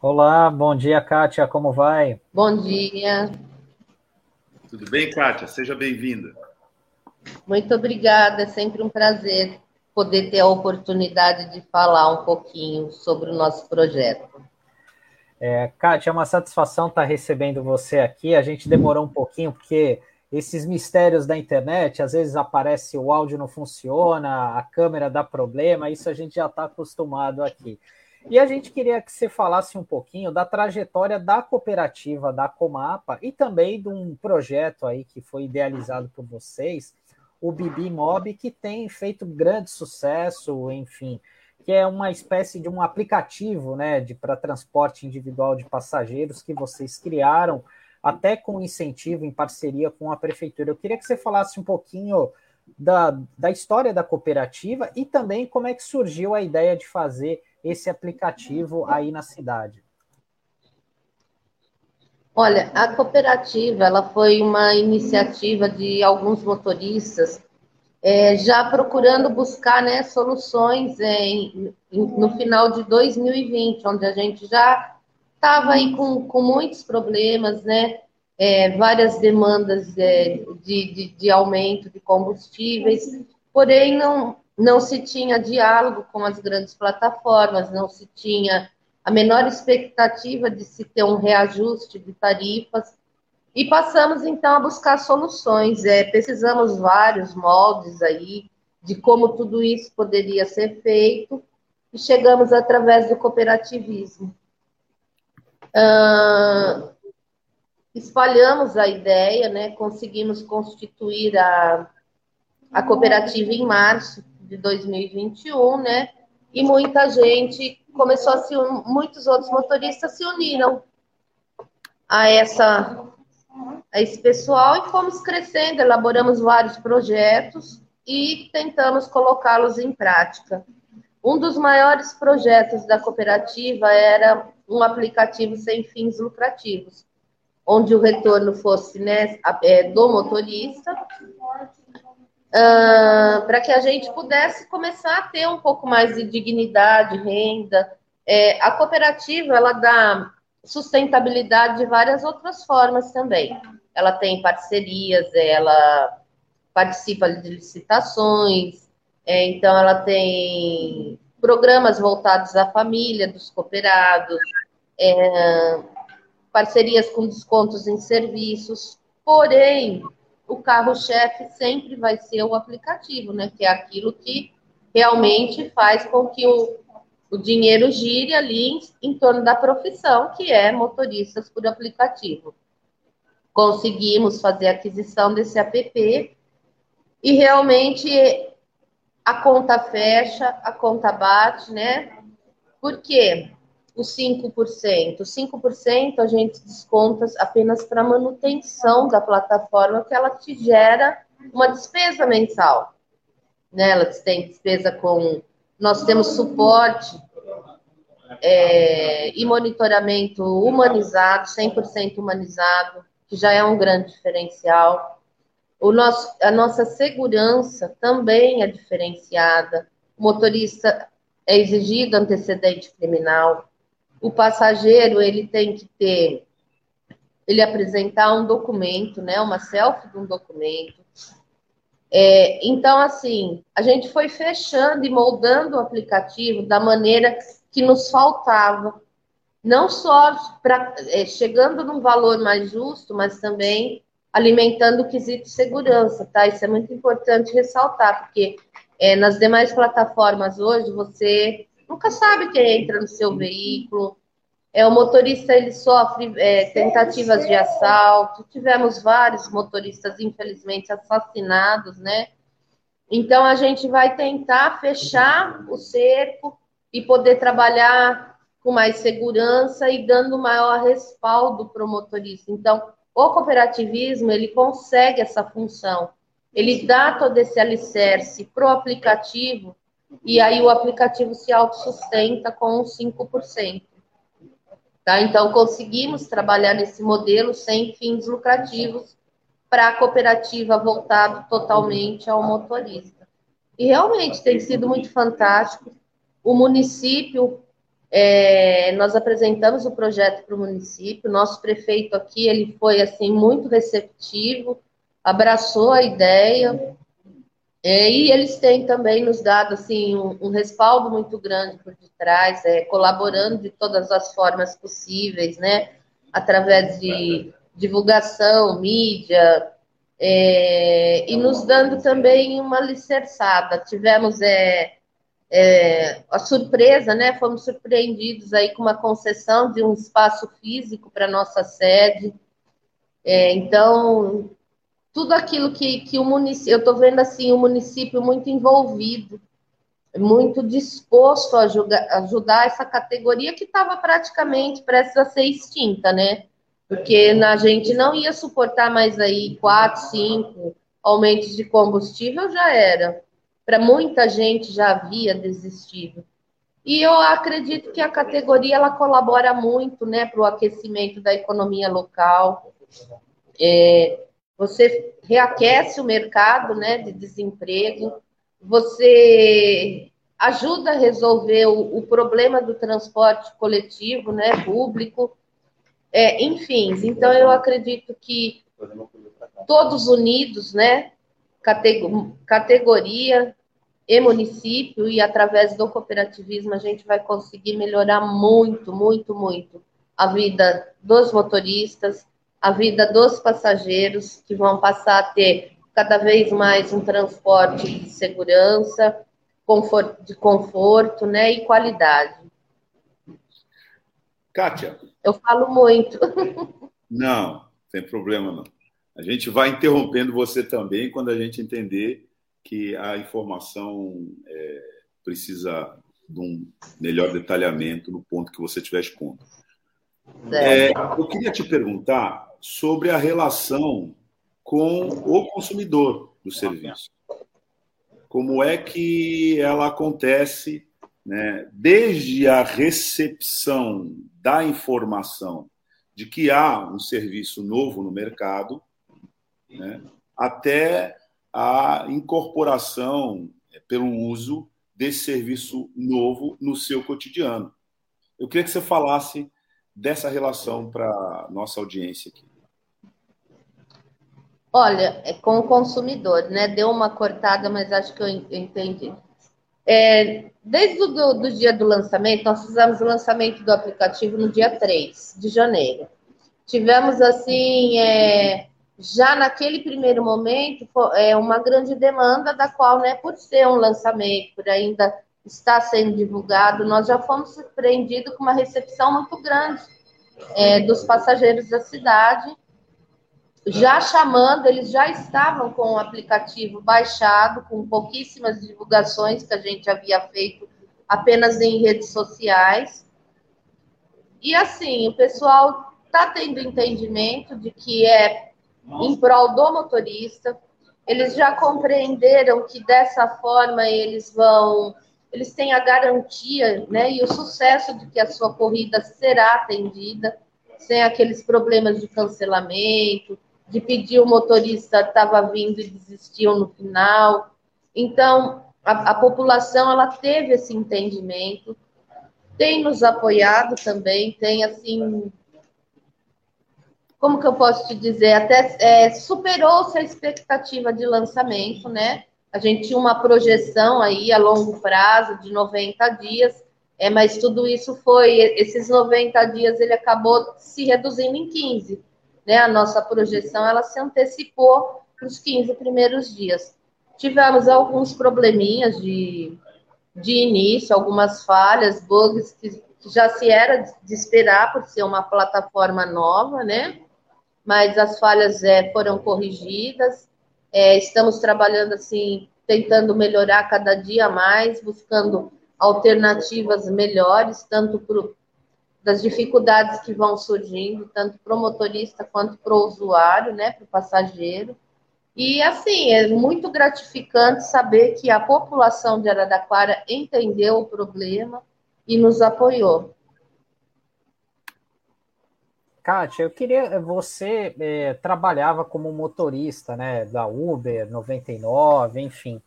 Olá, bom dia, Kátia, como vai? Bom dia. Tudo bem, Kátia? Seja bem-vinda. Muito obrigada, é sempre um prazer poder ter a oportunidade de falar um pouquinho sobre o nosso projeto. É, Kátia, é uma satisfação estar recebendo você aqui. A gente demorou um pouquinho, porque esses mistérios da internet, às vezes aparece o áudio não funciona, a câmera dá problema, isso a gente já está acostumado aqui. E a gente queria que você falasse um pouquinho da trajetória da cooperativa da Comapa e também de um projeto aí que foi idealizado por vocês, o Bibi Mob, que tem feito grande sucesso, enfim, que é uma espécie de um aplicativo, né, para transporte individual de passageiros que vocês criaram, até com incentivo em parceria com a prefeitura. Eu queria que você falasse um pouquinho da, da história da cooperativa e também como é que surgiu a ideia de fazer esse aplicativo aí na cidade? Olha, a cooperativa ela foi uma iniciativa de alguns motoristas é, já procurando buscar né, soluções em, no final de 2020, onde a gente já estava aí com, com muitos problemas, né? É, várias demandas é, de, de, de, aumento de combustíveis, porém não, não se tinha diálogo com as grandes plataformas, não se tinha a menor expectativa de se ter um reajuste de tarifas. E passamos então a buscar soluções. É, precisamos vários moldes aí de como tudo isso poderia ser feito e chegamos através do cooperativismo. Espalhamos a ideia, né? Conseguimos constituir a, a cooperativa em março de 2021, né? E muita gente começou a se muitos outros motoristas se uniram a essa a esse pessoal e fomos crescendo, elaboramos vários projetos e tentamos colocá-los em prática. Um dos maiores projetos da cooperativa era um aplicativo sem fins lucrativos, onde o retorno fosse né, é, do motorista uh, para que a gente pudesse começar a ter um pouco mais de dignidade, renda. É, a cooperativa ela dá sustentabilidade de várias outras formas também. Ela tem parcerias, ela participa de licitações, é, então ela tem programas voltados à família dos cooperados, é, parcerias com descontos em serviços, porém o carro-chefe sempre vai ser o aplicativo, né? Que é aquilo que realmente faz com que o, o dinheiro gire ali em, em torno da profissão, que é motoristas por aplicativo. Conseguimos fazer a aquisição desse app e realmente a conta fecha, a conta bate, né? Por quê? Os 5%. Os 5% a gente desconta apenas para manutenção da plataforma, que ela te gera uma despesa mensal. Né? Ela tem despesa com. Nós temos suporte é, e monitoramento humanizado, 100% humanizado, que já é um grande diferencial. O nosso, a nossa segurança também é diferenciada. O motorista é exigido antecedente criminal o passageiro ele tem que ter, ele apresentar um documento, né, uma selfie de um documento. É, então, assim, a gente foi fechando e moldando o aplicativo da maneira que nos faltava, não só pra, é, chegando num valor mais justo, mas também alimentando o quesito segurança, tá? Isso é muito importante ressaltar, porque é, nas demais plataformas hoje você nunca sabe quem entra no seu veículo. É, o motorista ele sofre é, tentativas de assalto. Tivemos vários motoristas, infelizmente, assassinados, né? Então a gente vai tentar fechar o cerco e poder trabalhar com mais segurança e dando maior respaldo para o motorista. Então, o cooperativismo ele consegue essa função. Ele dá todo esse alicerce para o aplicativo e aí o aplicativo se autossustenta com 5%. Tá? Então, conseguimos trabalhar nesse modelo sem fins lucrativos para a cooperativa voltado totalmente ao motorista. E realmente tem sido muito fantástico. O município, é, nós apresentamos o projeto para o município, nosso prefeito aqui, ele foi assim muito receptivo, abraçou a ideia, é, e eles têm também nos dado assim um, um, respaldo muito grande por detrás, é, colaborando de todas as formas possíveis, né? Através de divulgação, mídia, é, e nos dando também uma alicerçada. Tivemos é, é, a surpresa, né? Fomos surpreendidos aí com uma concessão de um espaço físico para nossa sede. É, então, tudo aquilo que, que o município, eu estou vendo assim, o município muito envolvido, muito disposto a ajudar, ajudar essa categoria que estava praticamente prestes a ser extinta, né? Porque a gente não ia suportar mais aí quatro, cinco aumentos de combustível, já era. Para muita gente já havia desistido. E eu acredito que a categoria ela colabora muito né, para o aquecimento da economia local. É, você reaquece o mercado né, de desemprego, você ajuda a resolver o, o problema do transporte coletivo, né, público, é, enfim. Então, eu acredito que todos unidos, né, categoria e município, e através do cooperativismo, a gente vai conseguir melhorar muito, muito, muito a vida dos motoristas, a vida dos passageiros, que vão passar a ter cada vez mais um transporte de segurança, de conforto né, e qualidade. Kátia. Eu falo muito. Não, sem problema não. A gente vai interrompendo você também quando a gente entender que a informação é, precisa de um melhor detalhamento no ponto que você estiver expondo. É, eu queria te perguntar sobre a relação com o consumidor do serviço. Como é que ela acontece né, desde a recepção da informação de que há um serviço novo no mercado, né, até a incorporação é, pelo uso desse serviço novo no seu cotidiano. Eu queria que você falasse dessa relação para nossa audiência aqui. Olha, é com o consumidor, né? Deu uma cortada, mas acho que eu entendi. É, desde o do, do, dia do lançamento, nós fizemos o lançamento do aplicativo no dia 3 de janeiro. Tivemos, assim, é, já naquele primeiro momento, é, uma grande demanda, da qual, né, por ser um lançamento, por ainda estar sendo divulgado, nós já fomos surpreendidos com uma recepção muito grande é, dos passageiros da cidade já chamando, eles já estavam com o aplicativo baixado, com pouquíssimas divulgações que a gente havia feito apenas em redes sociais. E assim, o pessoal está tendo entendimento de que é em prol do motorista. Eles já compreenderam que dessa forma eles vão, eles têm a garantia, né, e o sucesso de que a sua corrida será atendida, sem aqueles problemas de cancelamento, de pedir o motorista estava vindo e desistiu no final. Então, a, a, população ela teve esse entendimento, tem nos apoiado também, tem assim, como que eu posso te dizer, até é, superou-se a expectativa de lançamento, né? A gente tinha uma projeção aí a longo prazo de 90 dias, é, mas tudo isso foi, esses 90 dias ele acabou se reduzindo em 15 né, a nossa projeção ela se antecipou para os 15 primeiros dias. Tivemos alguns probleminhas de, de início, algumas falhas, bugs que, já se era de esperar por ser uma plataforma nova, né? Mas as falhas é, foram corrigidas. É, estamos trabalhando assim, tentando melhorar cada dia mais, buscando alternativas melhores, tanto das dificuldades que vão surgindo, tanto para o motorista quanto para o usuário, né, para o passageiro. E assim, é muito gratificante saber que a população de Araraquara entendeu o problema e nos apoiou. Kátia, eu queria. Você é, trabalhava como motorista né, da Uber 99, enfim.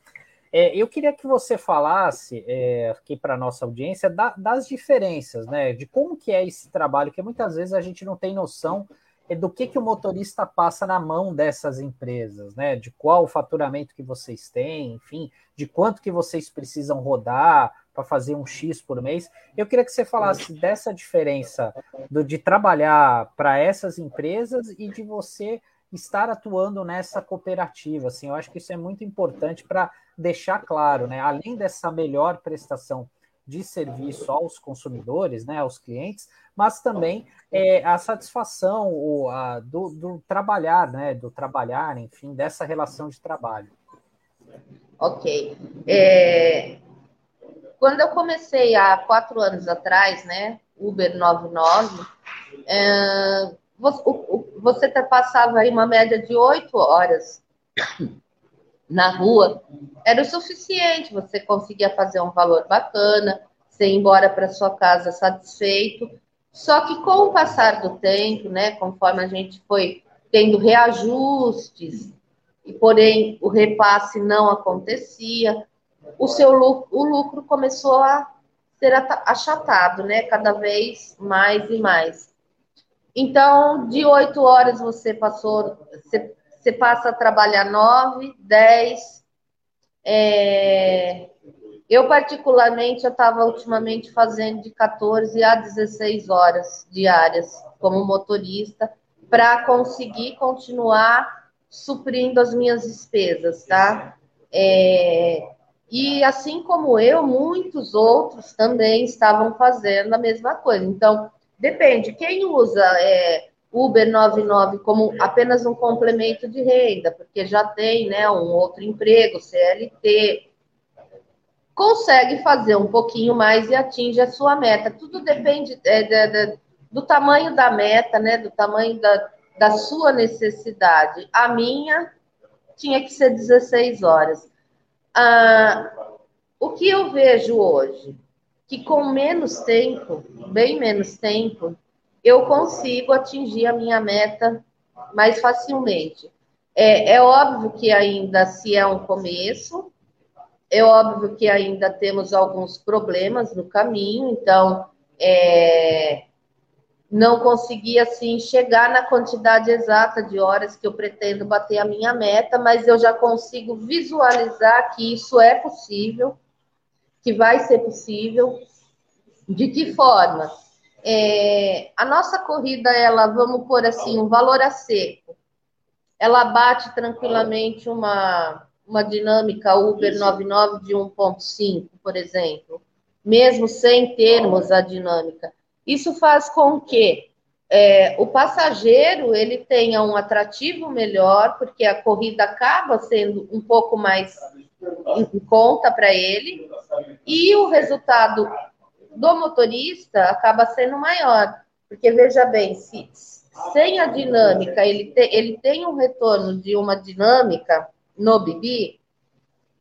É, eu queria que você falasse é, aqui para nossa audiência da, das diferenças, né? De como que é esse trabalho, que muitas vezes a gente não tem noção é do que, que o motorista passa na mão dessas empresas, né? De qual o faturamento que vocês têm, enfim, de quanto que vocês precisam rodar para fazer um X por mês. Eu queria que você falasse dessa diferença do, de trabalhar para essas empresas e de você estar atuando nessa cooperativa. Assim, eu acho que isso é muito importante para deixar claro, né? Além dessa melhor prestação de serviço aos consumidores, né, aos clientes, mas também é, a satisfação o, a, do, do, trabalhar, né, do trabalhar, enfim, dessa relação de trabalho. Ok. É, quando eu comecei há quatro anos atrás, né, Uber 99, é, você, você passava aí uma média de oito horas na rua, era o suficiente, você conseguia fazer um valor bacana, você ir embora para sua casa satisfeito. Só que com o passar do tempo, né, conforme a gente foi tendo reajustes, e porém o repasse não acontecia, o seu lucro, o lucro começou a ser achatado, né, cada vez mais e mais. Então, de oito horas você passou, você você passa a trabalhar nove, dez. É... Eu, particularmente, eu estava ultimamente fazendo de 14 a 16 horas diárias como motorista para conseguir continuar suprindo as minhas despesas, tá? É... E assim como eu, muitos outros também estavam fazendo a mesma coisa. Então, depende. Quem usa é, Uber 99 como apenas um complemento de renda, porque já tem né, um outro emprego, CLT, consegue fazer um pouquinho mais e atinge a sua meta. Tudo depende é, de, de, do tamanho da meta, né, do tamanho da, da sua necessidade. A minha tinha que ser 16 horas. Ah, o que eu vejo hoje? Que com menos tempo, bem menos tempo, eu consigo atingir a minha meta mais facilmente. É, é óbvio que ainda se é um começo, é óbvio que ainda temos alguns problemas no caminho, então é, não consegui assim chegar na quantidade exata de horas que eu pretendo bater a minha meta, mas eu já consigo visualizar que isso é possível, que vai ser possível. De que forma? É, a nossa corrida, ela, vamos pôr assim, um valor a seco. Ela bate tranquilamente uma, uma dinâmica Uber 99 de 1.5, por exemplo, mesmo sem termos a dinâmica. Isso faz com que é, o passageiro ele tenha um atrativo melhor, porque a corrida acaba sendo um pouco mais em conta para ele, e o resultado do motorista acaba sendo maior. Porque, veja bem, se sem a dinâmica ele, te, ele tem um retorno de uma dinâmica no Bibi,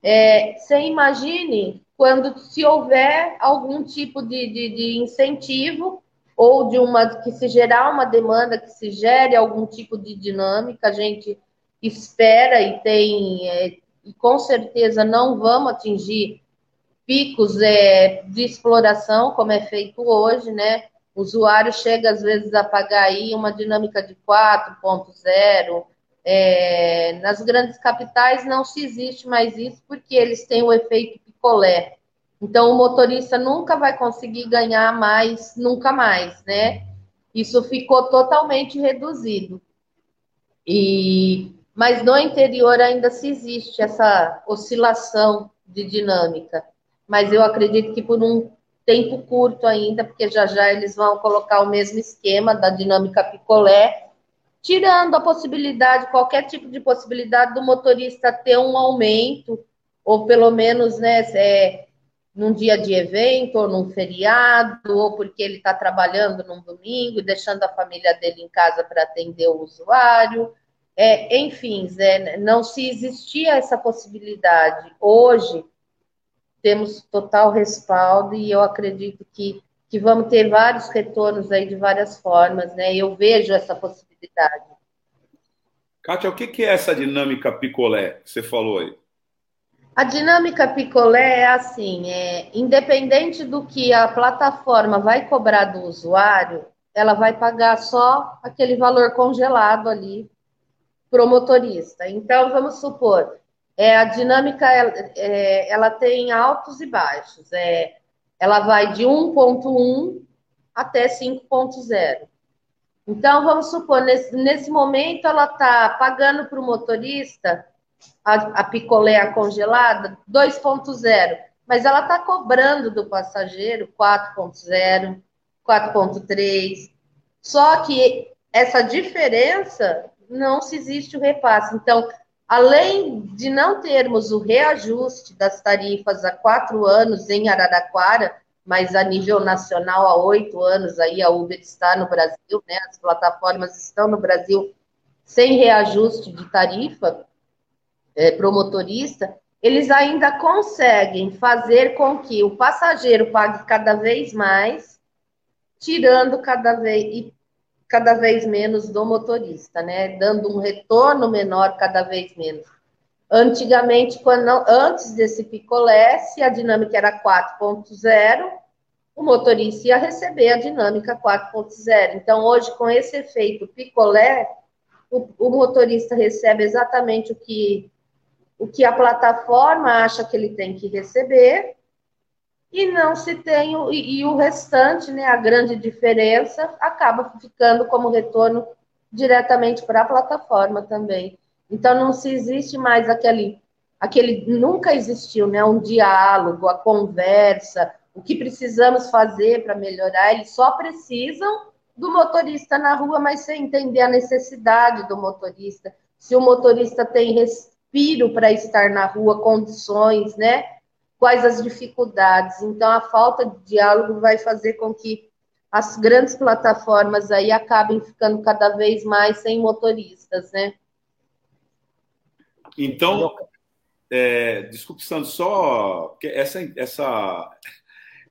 é, você imagine quando se houver algum tipo de, de, de, incentivo ou de uma que se gerar uma demanda, que se gere algum tipo de dinâmica, a gente espera e tem, é, e com certeza não vamos atingir picos é, de exploração, como é feito hoje, né? O usuário chega às vezes a pagar aí uma dinâmica de 4.0. É, nas grandes capitais não se existe mais isso porque eles têm o efeito picolé. Então o motorista nunca vai conseguir ganhar mais, nunca mais, né? Isso ficou totalmente reduzido. E mas no interior ainda se existe essa oscilação de dinâmica mas eu acredito que por um tempo curto ainda, porque já já eles vão colocar o mesmo esquema da dinâmica picolé, tirando a possibilidade, qualquer tipo de possibilidade do motorista ter um aumento, ou pelo menos, né, é, num dia de evento, ou num feriado, ou porque ele está trabalhando num domingo e deixando a família dele em casa para atender o usuário. é, enfim, é, não se existia essa possibilidade. Hoje, temos total respaldo e eu acredito que, que vamos ter vários retornos aí de várias formas, né? Eu vejo essa possibilidade. Kátia, o que é essa dinâmica picolé que você falou aí? A dinâmica picolé é assim, é, independente do que a plataforma vai cobrar do usuário, ela vai pagar só aquele valor congelado ali para o motorista. Então, vamos supor, é, a dinâmica é, ela tem altos e baixos. É, ela vai de 1.1 até 5.0. Então, vamos supor, nesse, nesse momento ela está pagando para o motorista a, a picolé congelada 2.0, mas ela está cobrando do passageiro 4.0, 4.3. Só que essa diferença não se existe o repasse. Então, além de não termos o reajuste das tarifas há quatro anos em Araraquara, mas a nível nacional há oito anos aí a Uber está no Brasil, né? As plataformas estão no Brasil sem reajuste de tarifa é, para o motorista, eles ainda conseguem fazer com que o passageiro pague cada vez mais, tirando cada vez cada vez menos do motorista, né? Dando um retorno menor cada vez menos. Antigamente, quando antes desse picolé, se a dinâmica era 4.0, o motorista ia receber a dinâmica 4.0. Então, hoje, com esse efeito picolé, o, o, motorista recebe exatamente o que, o que a plataforma acha que ele tem que receber, e não se tem o, e, e o restante, né, a grande diferença acaba ficando como retorno diretamente para a plataforma também. Então não se existe mais aquele aquele nunca existiu, né, um diálogo, a conversa, o que precisamos fazer para melhorar, eles só precisam do motorista na rua, mas sem entender a necessidade do motorista, se o motorista tem respiro para estar na rua, condições, né? Quais as dificuldades. Então, a falta de diálogo vai fazer com que as grandes plataformas aí acabem ficando cada vez mais sem motoristas, né? Então, é, desculpe, Sandro, só essa, essa,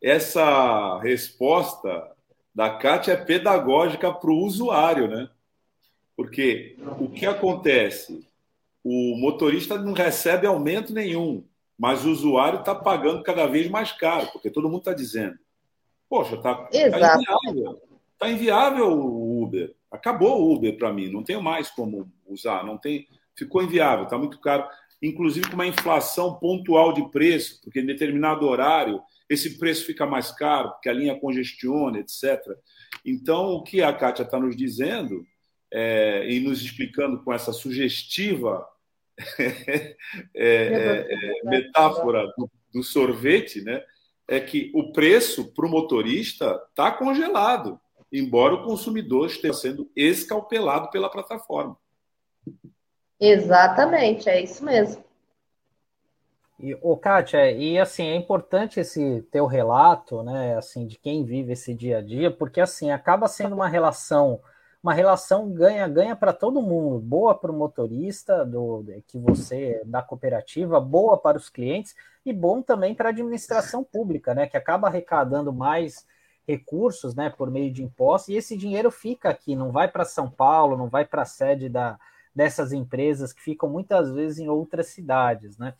essa resposta da Kátia é pedagógica para o usuário, né? Porque o que acontece? O motorista não recebe aumento nenhum mas o usuário está pagando cada vez mais caro, porque todo mundo está dizendo: Poxa, está tá inviável. Está inviável o Uber. Acabou o Uber para mim, não tenho mais como usar, não tem, ficou inviável, está muito caro. Inclusive com uma inflação pontual de preço, porque em determinado horário esse preço fica mais caro, porque a linha congestiona, etc. Então, o que a Kátia está nos dizendo é, e nos explicando com essa sugestiva é, metáfora do, do, sorvete, né? É que o preço para o motorista está congelado, embora o consumidor esteja sendo escalpelado pela plataforma. Exatamente, é isso mesmo. E, ô, Kátia, e assim, é importante esse teu relato, né, assim, de quem vive esse dia a dia, porque assim, acaba sendo uma relação uma relação ganha-ganha para todo mundo, boa para o motorista do que você da cooperativa, boa para os clientes e bom também para a administração pública, né, que acaba arrecadando mais recursos, né, por meio de impostos, e esse dinheiro fica aqui, não vai para São Paulo, não vai para a sede da, dessas empresas que ficam muitas vezes em outras cidades, né?